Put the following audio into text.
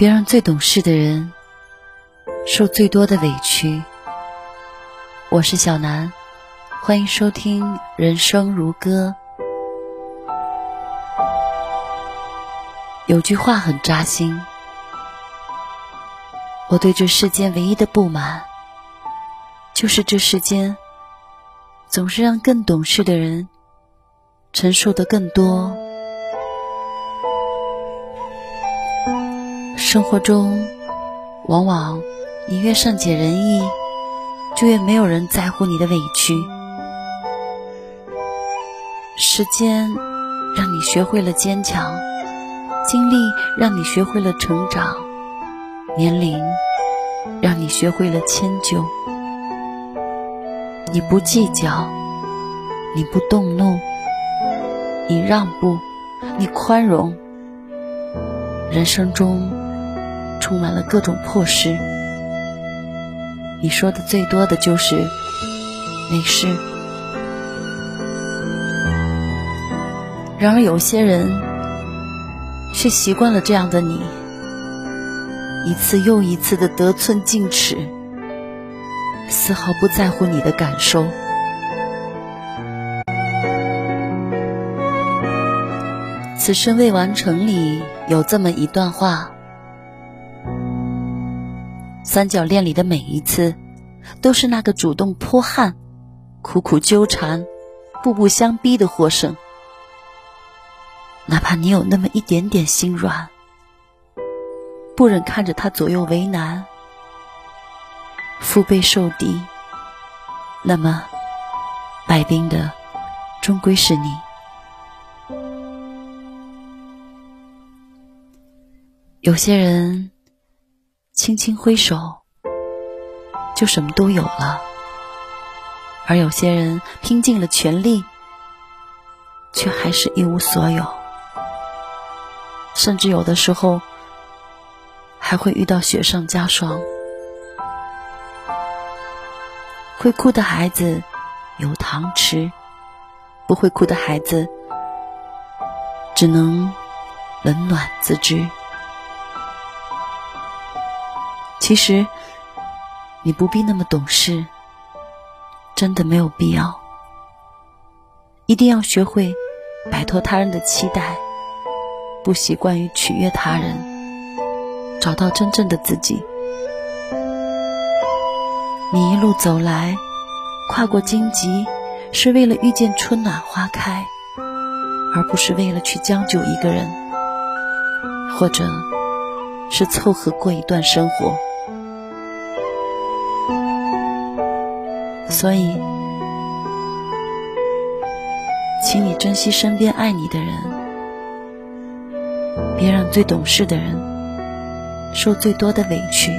别让最懂事的人受最多的委屈。我是小南，欢迎收听《人生如歌》。有句话很扎心，我对这世间唯一的不满，就是这世间总是让更懂事的人承受的更多。生活中，往往你越善解人意，就越没有人在乎你的委屈。时间让你学会了坚强，经历让你学会了成长，年龄让你学会了迁就。你不计较，你不动怒，你让步，你宽容。人生中。充满了各种破事，你说的最多的就是没事。然而有些人却习惯了这样的你，一次又一次的得寸进尺，丝毫不在乎你的感受。此生未完成里有这么一段话。三角恋里的每一次，都是那个主动泼汗、苦苦纠缠、步步相逼的获胜。哪怕你有那么一点点心软，不忍看着他左右为难、腹背受敌，那么败兵的终归是你。有些人。轻轻挥手，就什么都有了；而有些人拼尽了全力，却还是一无所有，甚至有的时候还会遇到雪上加霜。会哭的孩子有糖吃，不会哭的孩子只能冷暖自知。其实，你不必那么懂事，真的没有必要。一定要学会摆脱他人的期待，不习惯于取悦他人，找到真正的自己。你一路走来，跨过荆棘，是为了遇见春暖花开，而不是为了去将就一个人，或者是凑合过一段生活。所以，请你珍惜身边爱你的人，别让最懂事的人受最多的委屈。